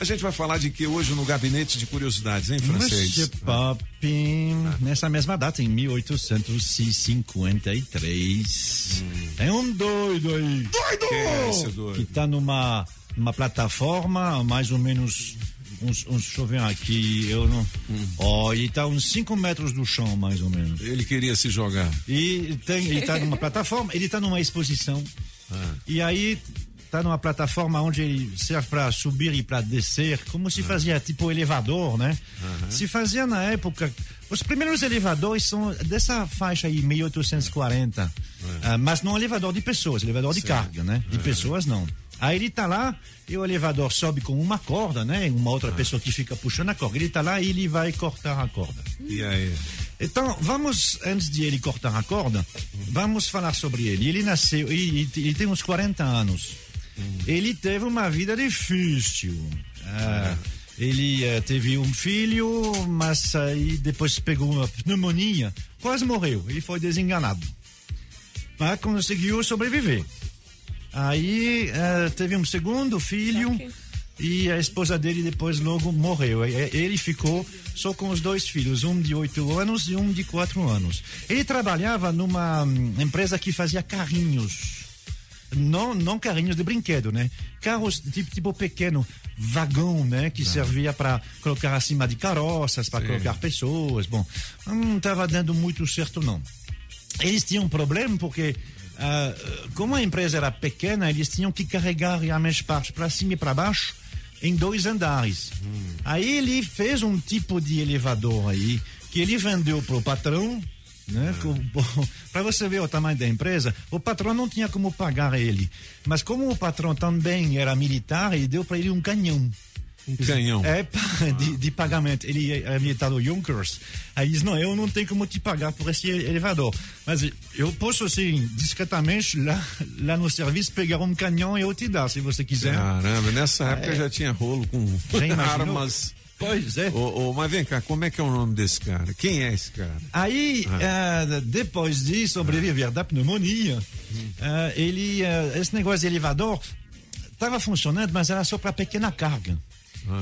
A gente vai falar de que hoje no gabinete de curiosidades, hein, francês? Monsieur Pop, nessa mesma data, em 1853, tem um doido aí. Doido! Quem é esse doido? Que tá numa, numa plataforma, mais ou menos uns, uns deixa eu ver aqui, eu não. Ó, ele tá uns 5 metros do chão, mais ou menos. Ele queria se jogar. E tem, ele tá numa plataforma, ele tá numa exposição. E aí tá numa plataforma onde ele serve para subir e para descer, como se fazia tipo elevador, né? Se fazia na época. Os primeiros elevadores são dessa faixa aí, 1840. Ah, mas não elevador de pessoas, elevador de carga, né? De pessoas não. Aí ele tá lá e o elevador sobe com uma corda, né? Uma outra pessoa que fica puxando a corda. Ele tá lá e ele vai cortar a corda. E aí? Então, vamos, antes de ele cortar a corda, vamos falar sobre ele. Ele nasceu, ele, ele tem uns 40 anos. Ele teve uma vida difícil. Ah, ele eh, teve um filho, mas aí depois pegou uma pneumonia, quase morreu. Ele foi desenganado. Mas conseguiu sobreviver. Aí eh, teve um segundo filho Ok. e a esposa dele depois logo morreu. E- e- Ele ficou só com os dois filhos, um de oito anos e um de quatro anos. Ele trabalhava numa hum, empresa que fazia carrinhos. Não, não carrinhos de brinquedo, né? Carros tipo, tipo pequeno, vagão, né? Que servia para colocar acima de carroças, para colocar pessoas. Bom, não estava dando muito certo, não. Eles tinham um problema porque, ah, como a empresa era pequena, eles tinham que carregar realmente partes para cima e para baixo em dois andares. Aí ele fez um tipo de elevador aí que ele vendeu pro patrão. Né? Para você ver o tamanho da empresa, o patrão não tinha como pagar ele. Mas como o patrão também era militar, ele deu para ele um canhão. Um canhão. É, de, de pagamento. Ele é militar do Junkers. Aí diz: Não, eu não tenho como te pagar por esse elevador. Mas eu posso, assim, discretamente, lá, lá no serviço, pegar um canhão e eu te dar, se você quiser. Caramba, nessa época já tinha rolo com armas. Pois é. Ô, ô, mas vem cá, como é que é o nome desse cara? Quem é esse cara? Aí, eh, depois de sobreviver da pneumonia, eh, ele, eh, esse negócio de elevador estava funcionando, mas era só para pequena carga.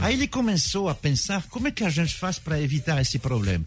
Aí ele começou a pensar como é que a gente faz para evitar esse problema.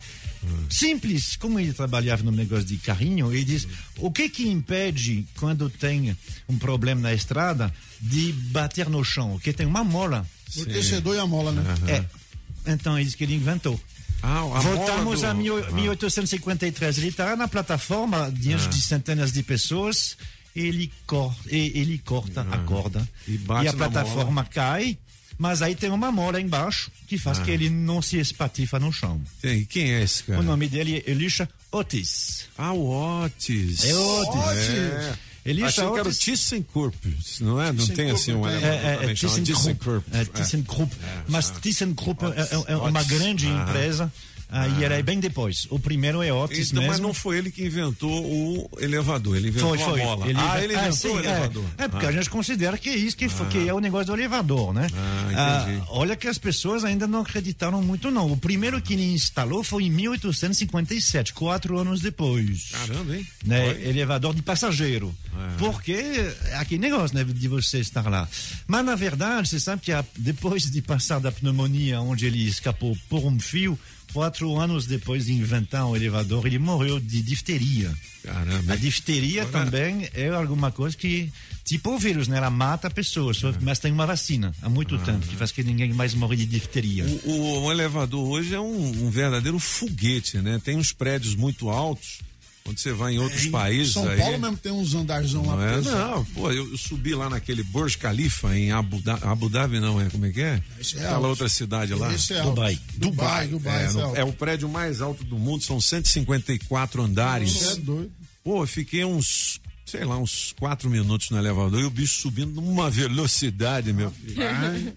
Simples, como ele trabalhava no negócio de carrinho, ele diz: o que que impede quando tem um problema na estrada de bater no chão? Porque tem uma mola. O tecedor e a mola, né? É. Então ele disse que ele inventou. Ah, a Voltamos mola a mil- Ah. 1853. Ele está na plataforma, diante de centenas de pessoas. Ele corta, e- ele corta a corda. E bate a plataforma cai. Mas aí tem uma mola embaixo que faz que ele não se espatifa no chão. Tem, quem é esse cara? O nome dele é Elisha Otis. Ah, o Otis. É Otis. É. Elisha Achei que era o. ThyssenKrupp, não é? Não tem assim um É, é, é ThyssenKrupp. É, É. ThyssenKrupp. Mas ThyssenKrupp é, é- é uma grande Ah. empresa. Aí era bem depois. O primeiro é Otis Então, mesmo. mas não foi ele que inventou o elevador, ele inventou Foi, foi. a mola. Ele, ah, ele inventou sim, o é. elevador. É, porque Ah. a gente considera que é isso que, foi, que é o negócio do elevador, né? Ah, entendi. olha que as pessoas ainda não acreditaram muito, não. O primeiro que ele instalou foi em 1857, quatro anos depois. Caramba, hein? Né? Elevador de passageiro. Porque é aquele negócio né, de você estar lá. Mas, na verdade, você sabe que a- depois de passar da pneumonia, onde ele escapou por um fio, quatro anos depois de inventar o elevador, ele morreu de difteria. Caramba. A difteria também é alguma coisa que, tipo o vírus, né? Ela mata a pessoa, só- mas tem uma vacina há muito tempo que faz que ninguém mais morre de difteria. O, o- o elevador hoje é um, um verdadeiro foguete, né? Tem uns prédios muito altos, quando você vai em outros países São aí. Paulo mesmo tem uns andarzão lá Não, é, não, pô, eu, eu subi lá naquele Burj Khalifa em Abu Dhabi, Abu Dhabi não é, como é que é? Esse é Aquela alto. outra cidade lá. Esse é alto. Dubai. Dubai, Dubai. É, esse no- é é o prédio mais alto do mundo, são 154 andares. Você é doido. Pô, eu fiquei uns, sei lá, uns quatro minutos no elevador e o bicho subindo numa velocidade, meu filho.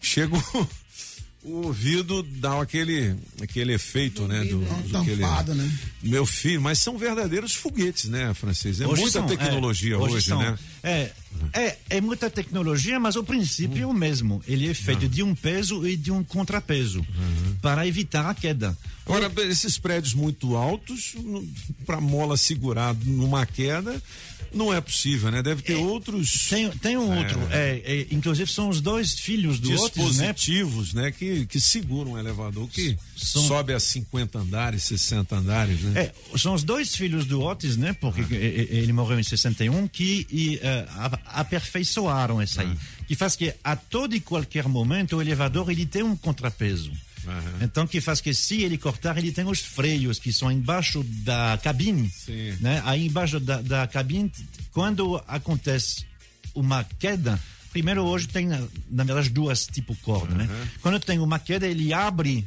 Chega o, ouvido, dá aquele, aquele efeito, né? Do, Uma do aquele- tampada, né? Meu filho, mas são verdadeiros foguetes, né, francês? É Hoje muita são, tecnologia é, hoje, são. né? É, é, é muita tecnologia, mas o princípio é o mesmo. Ele é feito de um peso e de um contrapeso para evitar a queda. Agora, esses prédios muito altos, para mola segurar numa queda, Não é possível, né? Deve ter outros Tem, tem um outro, é, é, inclusive são os dois filhos do Otis, né? dispositivos, né? Que, que seguram um elevador que São- sobe a 50 andares, 60 andares, né? É, são os dois filhos do Otis, né? Porque e- ele morreu em 61, que e, a- aperfeiçoaram essa aí. Que faz que a todo e qualquer momento o elevador ele tem um contrapeso. Aham. Então que faz que se ele cortar, ele tem os freios que são embaixo da cabine. Sim. Né? Aí embaixo da, da cabine, quando acontece uma queda, primeiro hoje tem, na na verdade, duas tipo corda, né? Quando tem uma queda, ele abre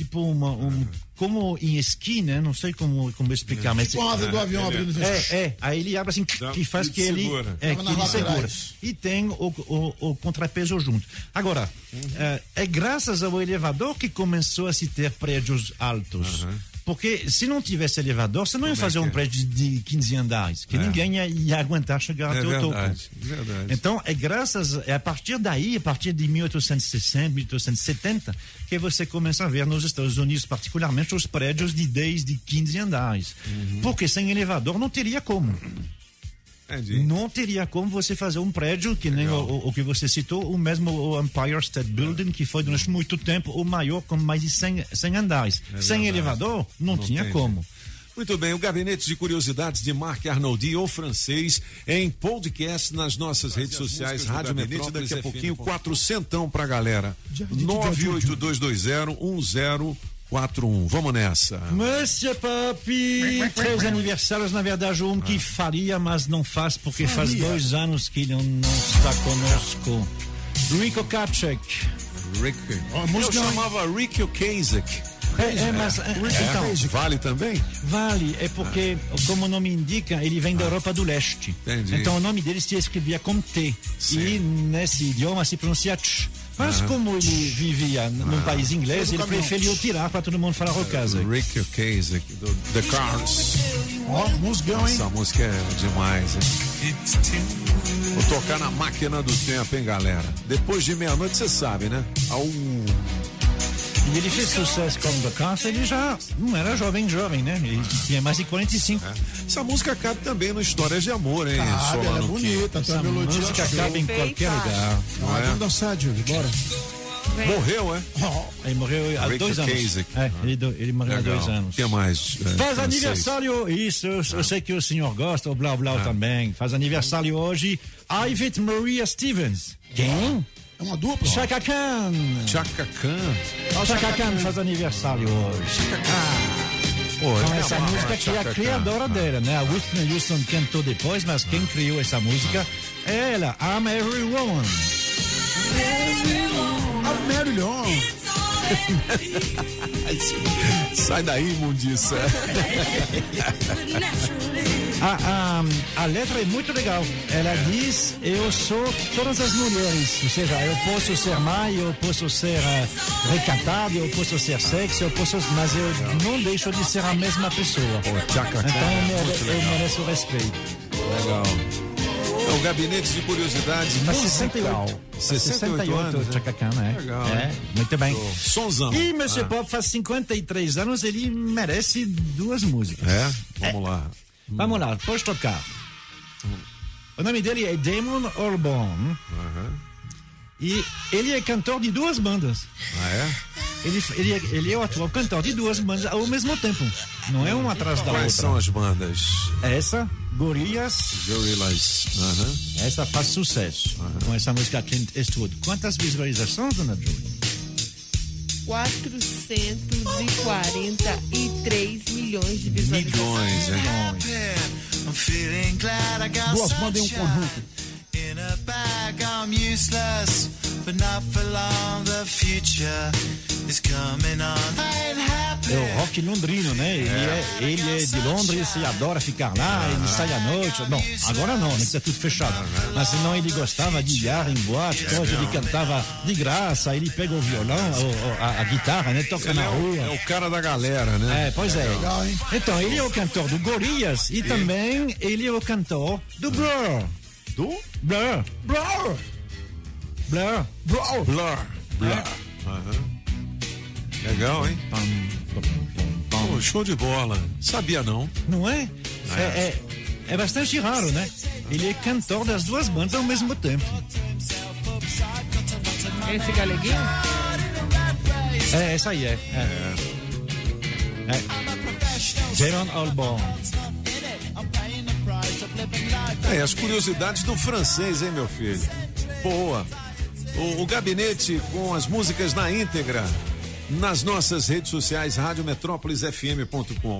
tipo uma, um, como em esqui, né? Não sei como, como explicar, mas... Com a asa do avião abrindo. É, é, aí ele abre assim, Dá- que faz e que ele, segura. é, que ele segura. E tem o, o, o contrapeso junto. Agora, é, é graças ao elevador que começou a se ter prédios altos. Porque se não tivesse elevador, você não ia Como é fazer que um é? prédio de 15 andares, que É. ninguém ia, ia aguentar chegar É até o topo. verdade, verdade. Então, é graças, é a partir daí, a partir de 1860, 1870, que você começa a ver nos Estados Unidos, particularmente, os prédios de 10, de 15 andares. Uhum. Porque sem elevador não teria como. Entendi. Não teria como você fazer um prédio que nem o, o- o que você citou, o mesmo o Empire State Building, que foi durante muito tempo o maior com mais de 100, 100 andares. Sem verdade. elevador, não, Não tinha tem como. Muito bem, o Gabinete de Curiosidades de Marc Arnoldi, o francês, em podcast nas nossas redes sociais, Rádio Metrópolis, daqui a pouquinho, quatrocentão pra galera. 982201041. Vamos nessa. Monsieur Papi, três aniversários, na verdade, um que faria, mas não faz, porque faz Faria. dois anos que ele não está conosco. Rico Kacek. Rick. Ó, a Eu música não- chamava Rick Ocasek. É, é, mas, é, então, Vale também? Vale, é porque, como o nome indica, ele vem da Europa do Leste. Entendi. Então o nome dele se escrevia com T. Sim. E nesse idioma se pronuncia Tch. Mas como ele vivia num país inglês, ele preferiu tirar para todo mundo falar Ocasek. Rick Ocasek, do The Cars. Ó, musicão, hein? Essa música é demais, hein? Vou tocar na máquina do tempo, hein, galera? Depois de meia-noite, você sabe, né? Au. E ele fez sucesso como The Cars, ele já não era jovem, jovem, né? Ele tinha mais de 45. Essa música cabe também no Histórias de Amor, hein, Ah, ela é bonita, tem Essa a melodia. música cabe em qualquer lugar. Ah, é? vamos dançar, Júlio, bora. Morreu, é? Ele morreu há Rick dois anos. É, ele, do- ele morreu há dois anos. O que mais? é, Faz aniversário, isso, eu, eu sei que o senhor gosta, o Blau Blau também. Faz aniversário hoje, Ivete Maria Stevens. Quem? É uma dupla. Chaka Khan. Chaka Khan. Chaka Khan faz aniversário hoje. Pô, Com eu essa amava música que é Chaka a criadora Khan. dela, né? A Whitney Houston cantou depois, mas quem criou essa música é ela, I'm Every Woman. A Marilyn. Sai daí, imundiça. A, a, a letra é muito legal. Ela diz: Eu sou todas as mulheres. Ou seja, eu posso ser mãe, eu posso ser uh, recatado, eu posso ser sexy, eu posso, mas eu não deixo de ser a mesma pessoa. Então eu, eu mereço respeito. Legal. É o Gabinete de Curiosidades Faz musical. 68. 68 anos. né? Chaka Khan, é. Legal, é. né? Muito bem. Sonzão. E Monsieur Ah, Pop faz 53 anos, ele merece duas músicas. É? Vamos lá. Vamos lá, pode tocar. O nome dele é Damon Albarn. E ele é cantor de duas bandas. Ah, é? Ele, ele, é- ele é o atual cantor de duas bandas ao mesmo tempo. Não é um atrás da Quais são outra. as bandas? Essa, Gorilas, Gorillaz. Aham. essa faz sucesso. Com essa música Clint Eastwood. Quantas visualizações, dona Julie? 443 milhões de visualizações. Milhões, hein? I'm feeling glad I got Duas bandas um conjunto. In a bag. I'm useless, but not for long. The future is coming on. I ain't happy. É o rock londrino, né? Ele é, ele é de Londres e adora ficar lá, ele sai à noite. Bom, agora não, né? Que tá tudo fechado. Mas senão ele gostava de ir em boate, coisa, ele cantava de graça, ele pega o violão, o- o- a, a guitarra, né? Toca na É rua. o cara da galera, né? É, pois é. Legal, hein? Então, ele é o cantor do Gorilas e também ele é o cantor do Blur. Do Blur. Blur. Blur. Blur. Blur. Blur. Aham. Legal, hein? Pô, show de bola. Sabia não? Não é? É, é, É bastante raro, né? Ele é cantor das duas bandas ao mesmo tempo. Esse galeguinho? É, essa aí é. é. é. Jaron Albarn. É, as curiosidades do francês, hein, meu filho? Boa. O, o gabinete com as músicas na íntegra nas nossas redes sociais, radiometrópolisfm.com.